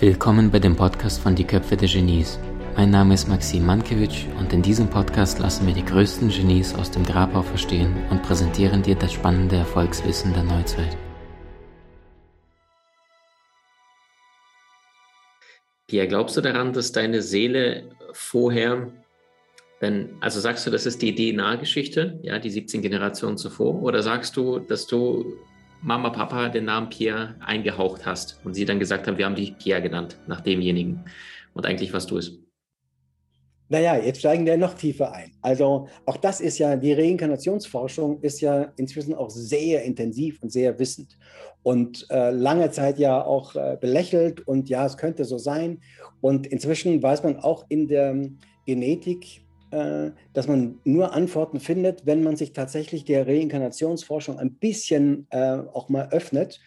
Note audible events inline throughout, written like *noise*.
Willkommen bei dem Podcast von Die Köpfe der Genies. Mein Name ist Maxim Mankewitsch und in diesem Podcast lassen wir die größten Genies aus dem Grabau verstehen und präsentieren dir das spannende Erfolgswissen der Neuzeit. Pia, glaubst du daran, dass deine Seele vorher, wenn, also sagst du, das ist die DNA-Geschichte, ja, die 17 Generationen zuvor, oder sagst du, dass du Mama, Papa den Namen Pierre eingehaucht hast und sie dann gesagt haben, wir haben dich Pierre genannt, nach demjenigen. Und eigentlich was du es. Naja, jetzt steigen wir noch tiefer ein. Also auch das ist ja, die Reinkarnationsforschung ist ja inzwischen auch sehr intensiv und sehr wissend und äh, lange Zeit ja auch äh, belächelt und ja, es könnte so sein. Und inzwischen weiß man auch in der Genetik, äh, dass man nur Antworten findet, wenn man sich tatsächlich der Reinkarnationsforschung ein bisschen äh, auch mal öffnet.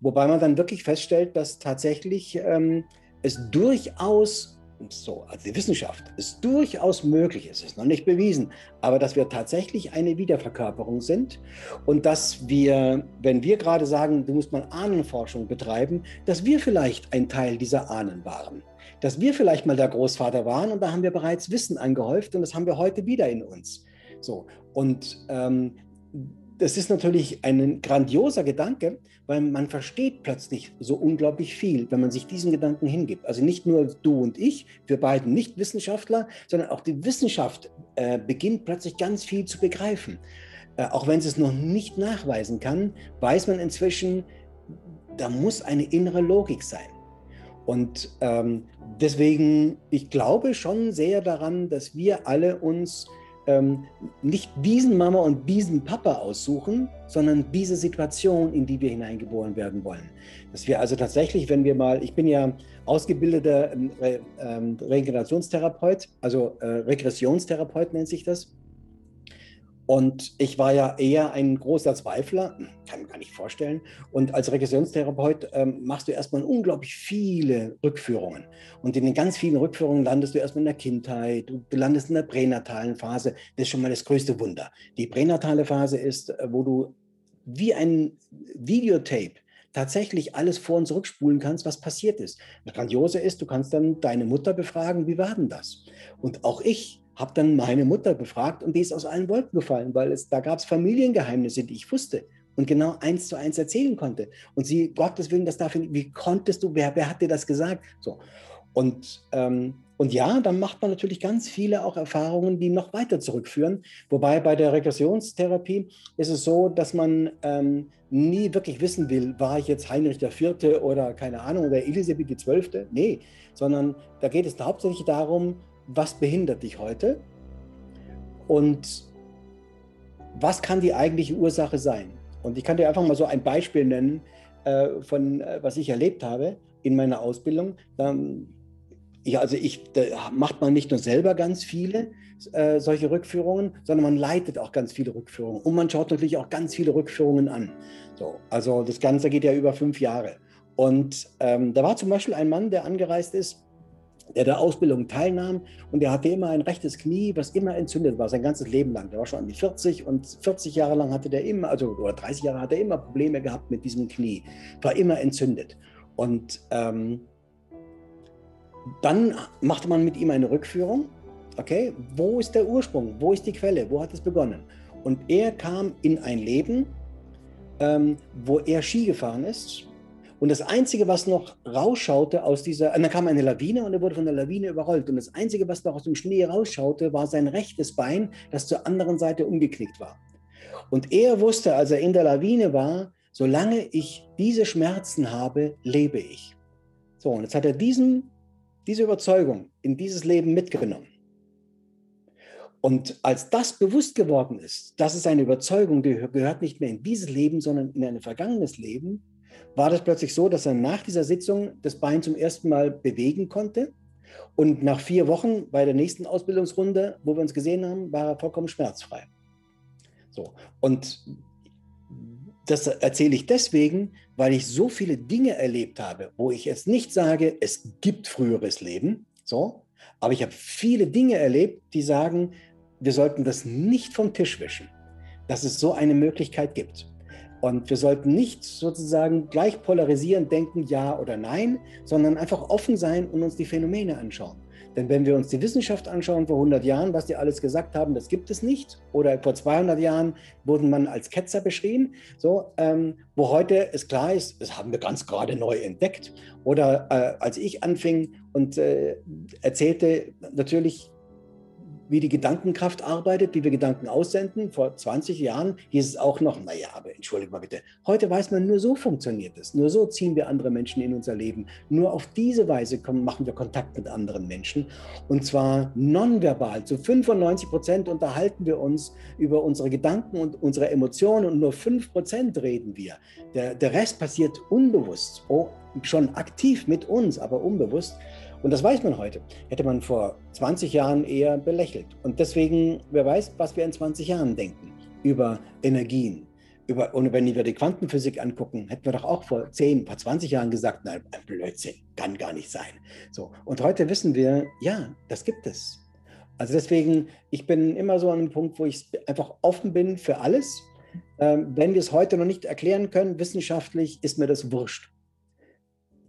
Wobei man dann wirklich feststellt, dass tatsächlich ähm, es durchaus so, also die Wissenschaft ist durchaus möglich, es ist noch nicht bewiesen, aber dass wir tatsächlich eine Wiederverkörperung sind und dass wir, wenn wir gerade sagen, du musst mal Ahnenforschung betreiben, dass wir vielleicht ein Teil dieser Ahnen waren dass wir vielleicht mal der Großvater waren und da haben wir bereits Wissen angehäuft und das haben wir heute wieder in uns. So, und ähm, das ist natürlich ein grandioser Gedanke, weil man versteht plötzlich so unglaublich viel, wenn man sich diesen Gedanken hingibt. Also nicht nur du und ich, wir beiden nicht Wissenschaftler, sondern auch die Wissenschaft äh, beginnt plötzlich ganz viel zu begreifen. Äh, auch wenn sie es noch nicht nachweisen kann, weiß man inzwischen, da muss eine innere Logik sein. Und ähm, deswegen, ich glaube schon sehr daran, dass wir alle uns ähm, nicht diesen Mama und diesen Papa aussuchen, sondern diese Situation, in die wir hineingeboren werden wollen. Dass wir also tatsächlich, wenn wir mal, ich bin ja ausgebildeter ähm, Re, ähm, Reinkarnationstherapeut, also äh, Regressionstherapeut nennt sich das. Und ich war ja eher ein großer Zweifler, kann mir gar nicht vorstellen. Und als Regressionstherapeut ähm, machst du erstmal unglaublich viele Rückführungen. Und in den ganz vielen Rückführungen landest du erstmal in der Kindheit, du landest in der pränatalen Phase. Das ist schon mal das größte Wunder. Die pränatale Phase ist, äh, wo du wie ein Videotape tatsächlich alles vor und zurückspulen kannst, was passiert ist. Das Grandiose ist, du kannst dann deine Mutter befragen, wie war denn das? Und auch ich habe dann meine Mutter befragt und die ist aus allen Wolken gefallen, weil es, da gab es Familiengeheimnisse, die ich wusste und genau eins zu eins erzählen konnte. Und sie, Gottes Willen, das darf ich, wie konntest du, wer, wer hat dir das gesagt? So. Und, ähm, und ja, dann macht man natürlich ganz viele auch Erfahrungen, die noch weiter zurückführen. Wobei bei der Regressionstherapie ist es so, dass man ähm, nie wirklich wissen will, war ich jetzt Heinrich IV. oder keine Ahnung, oder Elisabeth XII. Nee, sondern da geht es hauptsächlich darum, was behindert dich heute und was kann die eigentliche Ursache sein. Und ich kann dir einfach mal so ein Beispiel nennen äh, von, äh, was ich erlebt habe in meiner Ausbildung. Ähm, ich, also ich, da macht man nicht nur selber ganz viele äh, solche Rückführungen, sondern man leitet auch ganz viele Rückführungen. Und man schaut natürlich auch ganz viele Rückführungen an. So, also das Ganze geht ja über fünf Jahre. Und ähm, da war zum Beispiel ein Mann, der angereist ist der der Ausbildung teilnahm und der hatte immer ein rechtes Knie, was immer entzündet war, sein ganzes Leben lang. Der war schon an die 40 und 40 Jahre lang hatte der immer, also oder 30 Jahre hat er immer Probleme gehabt mit diesem Knie, war immer entzündet. Und ähm, dann machte man mit ihm eine Rückführung. Okay, wo ist der Ursprung? Wo ist die Quelle? Wo hat es begonnen? Und er kam in ein Leben, ähm, wo er Ski gefahren ist und das Einzige, was noch rausschaute aus dieser, und dann kam eine Lawine und er wurde von der Lawine überrollt. Und das Einzige, was noch aus dem Schnee rausschaute, war sein rechtes Bein, das zur anderen Seite umgeknickt war. Und er wusste, als er in der Lawine war, solange ich diese Schmerzen habe, lebe ich. So, und jetzt hat er diesen, diese Überzeugung in dieses Leben mitgenommen. Und als das bewusst geworden ist, das ist eine Überzeugung, die gehört nicht mehr in dieses Leben, sondern in ein vergangenes Leben, war das plötzlich so, dass er nach dieser Sitzung das Bein zum ersten Mal bewegen konnte. Und nach vier Wochen bei der nächsten Ausbildungsrunde, wo wir uns gesehen haben, war er vollkommen schmerzfrei. So. Und das erzähle ich deswegen, weil ich so viele Dinge erlebt habe, wo ich jetzt nicht sage, es gibt früheres Leben, so, aber ich habe viele Dinge erlebt, die sagen, wir sollten das nicht vom Tisch wischen, dass es so eine Möglichkeit gibt. Und wir sollten nicht sozusagen gleich polarisieren, denken ja oder nein, sondern einfach offen sein und uns die Phänomene anschauen. Denn wenn wir uns die Wissenschaft anschauen vor 100 Jahren, was die alles gesagt haben, das gibt es nicht. Oder vor 200 Jahren wurden man als Ketzer beschrieben. So, ähm, wo heute es klar ist, das haben wir ganz gerade neu entdeckt. Oder äh, als ich anfing und äh, erzählte, natürlich wie die Gedankenkraft arbeitet, wie wir Gedanken aussenden. Vor 20 Jahren hieß es auch noch, naja, aber entschuldige mal bitte, heute weiß man, nur so funktioniert es. Nur so ziehen wir andere Menschen in unser Leben. Nur auf diese Weise kommen, machen wir Kontakt mit anderen Menschen. Und zwar nonverbal. Zu 95 Prozent unterhalten wir uns über unsere Gedanken und unsere Emotionen und nur 5 Prozent reden wir. Der, der Rest passiert unbewusst, oh, schon aktiv mit uns, aber unbewusst. Und das weiß man heute. Hätte man vor 20 Jahren eher belächelt. Und deswegen, wer weiß, was wir in 20 Jahren denken über Energien. Über, und wenn wir die Quantenphysik angucken, hätten wir doch auch vor 10, vor 20 Jahren gesagt, nein, ein Blödsinn, kann gar nicht sein. So. Und heute wissen wir, ja, das gibt es. Also deswegen, ich bin immer so an einem Punkt, wo ich einfach offen bin für alles. Ähm, wenn wir es heute noch nicht erklären können, wissenschaftlich, ist mir das wurscht.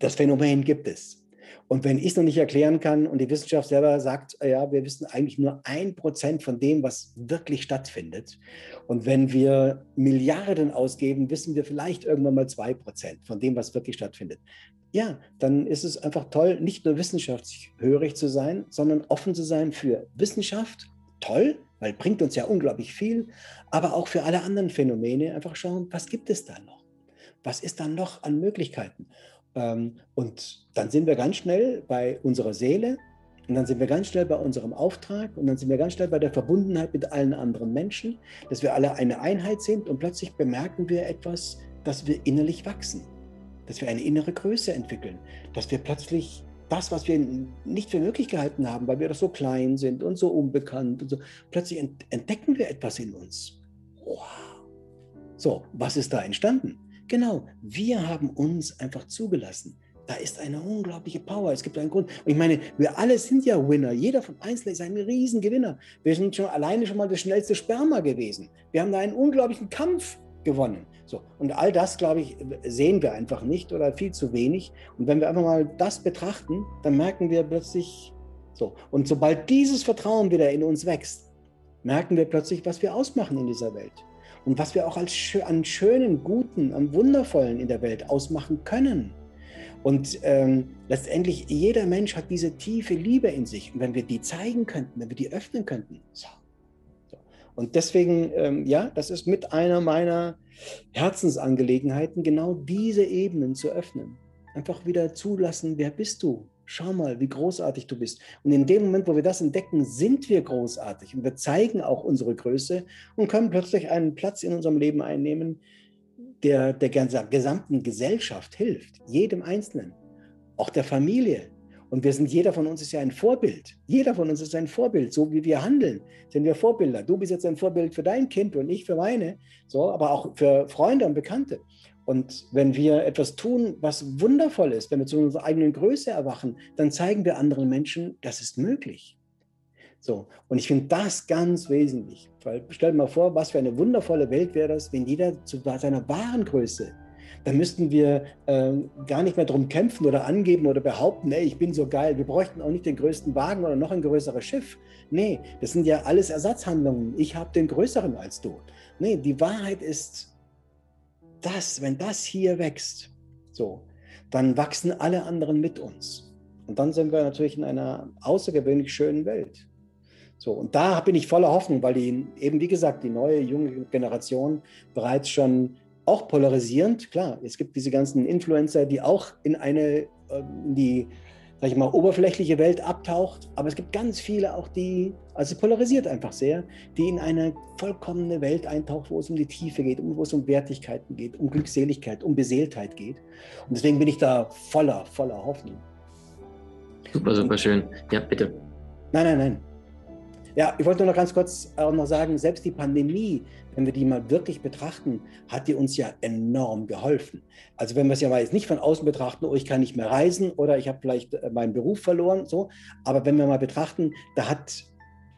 Das Phänomen gibt es. Und wenn ich es noch nicht erklären kann und die Wissenschaft selber sagt, äh, ja, wir wissen eigentlich nur ein Prozent von dem, was wirklich stattfindet. Und wenn wir Milliarden ausgeben, wissen wir vielleicht irgendwann mal zwei Prozent von dem, was wirklich stattfindet. Ja, dann ist es einfach toll, nicht nur wissenschaftshörig zu sein, sondern offen zu sein für Wissenschaft. Toll, weil bringt uns ja unglaublich viel, aber auch für alle anderen Phänomene einfach schauen, was gibt es da noch? Was ist da noch an Möglichkeiten? Ähm, und dann sind wir ganz schnell bei unserer Seele und dann sind wir ganz schnell bei unserem Auftrag und dann sind wir ganz schnell bei der Verbundenheit mit allen anderen Menschen, dass wir alle eine Einheit sind und plötzlich bemerken wir etwas, dass wir innerlich wachsen, dass wir eine innere Größe entwickeln, dass wir plötzlich das, was wir nicht für möglich gehalten haben, weil wir doch so klein sind und so unbekannt und so, plötzlich entdecken wir etwas in uns. Wow. So, was ist da entstanden? Genau, wir haben uns einfach zugelassen. Da ist eine unglaubliche Power. Es gibt einen Grund. Und ich meine, wir alle sind ja Winner. Jeder von Einzelnen ist ein Riesengewinner. Wir sind schon alleine schon mal das schnellste Sperma gewesen. Wir haben da einen unglaublichen Kampf gewonnen. So. Und all das, glaube ich, sehen wir einfach nicht oder viel zu wenig. Und wenn wir einfach mal das betrachten, dann merken wir plötzlich so. Und sobald dieses Vertrauen wieder in uns wächst, merken wir plötzlich, was wir ausmachen in dieser Welt und was wir auch als an schönen, guten, am wundervollen in der Welt ausmachen können. Und ähm, letztendlich, jeder Mensch hat diese tiefe Liebe in sich. Und wenn wir die zeigen könnten, wenn wir die öffnen könnten, so. Und deswegen, ähm, ja, das ist mit einer meiner Herzensangelegenheiten, genau diese Ebenen zu öffnen. Einfach wieder zulassen, wer bist du? Schau mal, wie großartig du bist. Und in dem Moment, wo wir das entdecken, sind wir großartig und wir zeigen auch unsere Größe und können plötzlich einen Platz in unserem Leben einnehmen, der der gesamten Gesellschaft hilft, jedem Einzelnen, auch der Familie. Und wir sind, jeder von uns ist ja ein Vorbild. Jeder von uns ist ein Vorbild. So wie wir handeln, sind wir Vorbilder. Du bist jetzt ein Vorbild für dein Kind und ich für meine, so, aber auch für Freunde und Bekannte. Und wenn wir etwas tun, was wundervoll ist, wenn wir zu unserer eigenen Größe erwachen, dann zeigen wir anderen Menschen, das ist möglich. So, und ich finde das ganz wesentlich. Weil stell dir mal vor, was für eine wundervolle Welt wäre das, wenn jeder zu seiner wahren Größe, dann müssten wir äh, gar nicht mehr darum kämpfen oder angeben oder behaupten, ey, ich bin so geil. Wir bräuchten auch nicht den größten Wagen oder noch ein größeres Schiff. Nee, das sind ja alles Ersatzhandlungen. Ich habe den größeren als du. Nee, die Wahrheit ist, das, wenn das hier wächst, so, dann wachsen alle anderen mit uns. Und dann sind wir natürlich in einer außergewöhnlich schönen Welt. So, und da bin ich voller Hoffnung, weil die eben, wie gesagt, die neue junge Generation bereits schon auch polarisierend, klar, es gibt diese ganzen Influencer, die auch in eine, ähm, in die sag ich mal, oberflächliche Welt abtaucht. Aber es gibt ganz viele auch, die, also polarisiert einfach sehr, die in eine vollkommene Welt eintaucht, wo es um die Tiefe geht, wo es um Wertigkeiten geht, um Glückseligkeit, um Beseeltheit geht. Und deswegen bin ich da voller, voller Hoffnung. Super, super schön. Ja, bitte. Nein, nein, nein. Ja, ich wollte noch ganz kurz auch noch sagen, selbst die Pandemie, wenn wir die mal wirklich betrachten, hat die uns ja enorm geholfen. Also wenn wir es ja mal jetzt nicht von außen betrachten, oh, ich kann nicht mehr reisen oder ich habe vielleicht äh, meinen Beruf verloren, so, aber wenn wir mal betrachten, da hat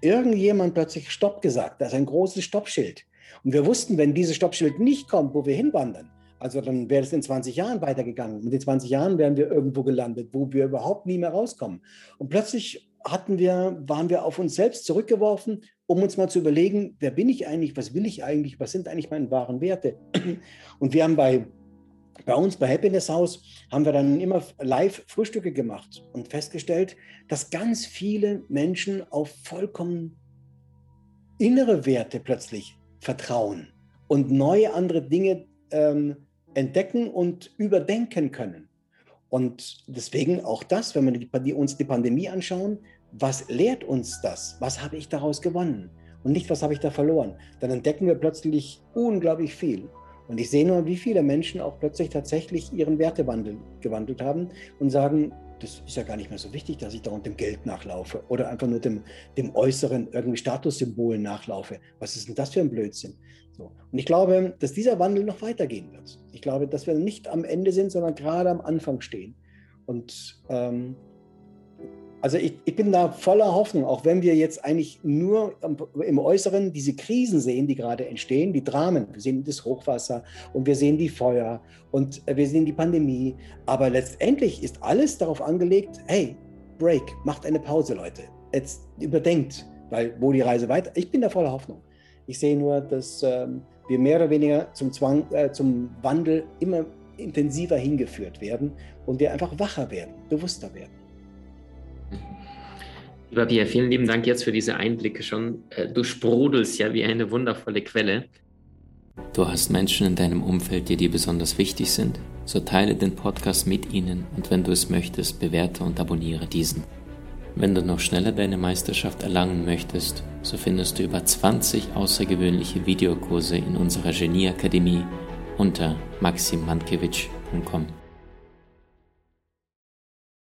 irgendjemand plötzlich Stopp gesagt, da ist ein großes Stoppschild. Und wir wussten, wenn dieses Stoppschild nicht kommt, wo wir hinwandern, also dann wäre es in 20 Jahren weitergegangen. Mit den 20 Jahren wären wir irgendwo gelandet, wo wir überhaupt nie mehr rauskommen. Und plötzlich hatten wir, waren wir auf uns selbst zurückgeworfen, um uns mal zu überlegen, wer bin ich eigentlich, was will ich eigentlich, was sind eigentlich meine wahren Werte. *clears throat* Und wir haben bei, bei uns bei Happiness House, haben wir dann immer live Frühstücke gemacht und festgestellt, dass ganz viele Menschen auf vollkommen innere Werte plötzlich vertrauen und neue andere Dinge ähm, entdecken und überdenken können. Und deswegen auch das, wenn wir uns die Pandemie anschauen, was lehrt uns das? Was habe ich daraus gewonnen? Und nicht, was habe ich da verloren? Dann entdecken wir plötzlich unglaublich viel. Und ich sehe nur, wie viele Menschen auch plötzlich tatsächlich ihren Wertewandel gewandelt haben und sagen, das ist ja gar nicht mehr so wichtig, dass ich da unter dem Geld nachlaufe oder einfach nur dem, dem äußeren irgendwie Statussymbolen nachlaufe. Was ist denn das für ein Blödsinn? So. Und ich glaube, dass dieser Wandel noch weitergehen wird. Ich glaube, dass wir nicht am Ende sind, sondern gerade am Anfang stehen. Und ähm, also ich, ich, bin da voller Hoffnung, auch wenn wir jetzt eigentlich nur im Äußeren diese Krisen sehen, die gerade entstehen, die Dramen. Wir sehen das Hochwasser und wir sehen die Feuer und wir sehen die Pandemie. Aber letztendlich ist alles darauf angelegt, hey, Break, macht eine Pause, Leute. Jetzt überdenkt, weil wo die Reise weiter. Ich bin da voller Hoffnung. Ich sehe nur, dass ähm, wir mehr oder weniger zum Zwang, äh, zum Wandel immer intensiver hingeführt werden und wir einfach wacher werden, bewusster werden. Lieber Pierre, vielen lieben Dank jetzt für diese Einblicke schon. Äh, du sprudelst ja wie eine wundervolle Quelle. Du hast Menschen in deinem Umfeld, die dir besonders wichtig sind? So teile den Podcast mit ihnen und wenn du es möchtest, bewerte und abonniere diesen. Wenn du noch schneller deine Meisterschaft erlangen möchtest, so findest du über 20 außergewöhnliche Videokurse in unserer Genieakademie unter maximmankiewicz.com.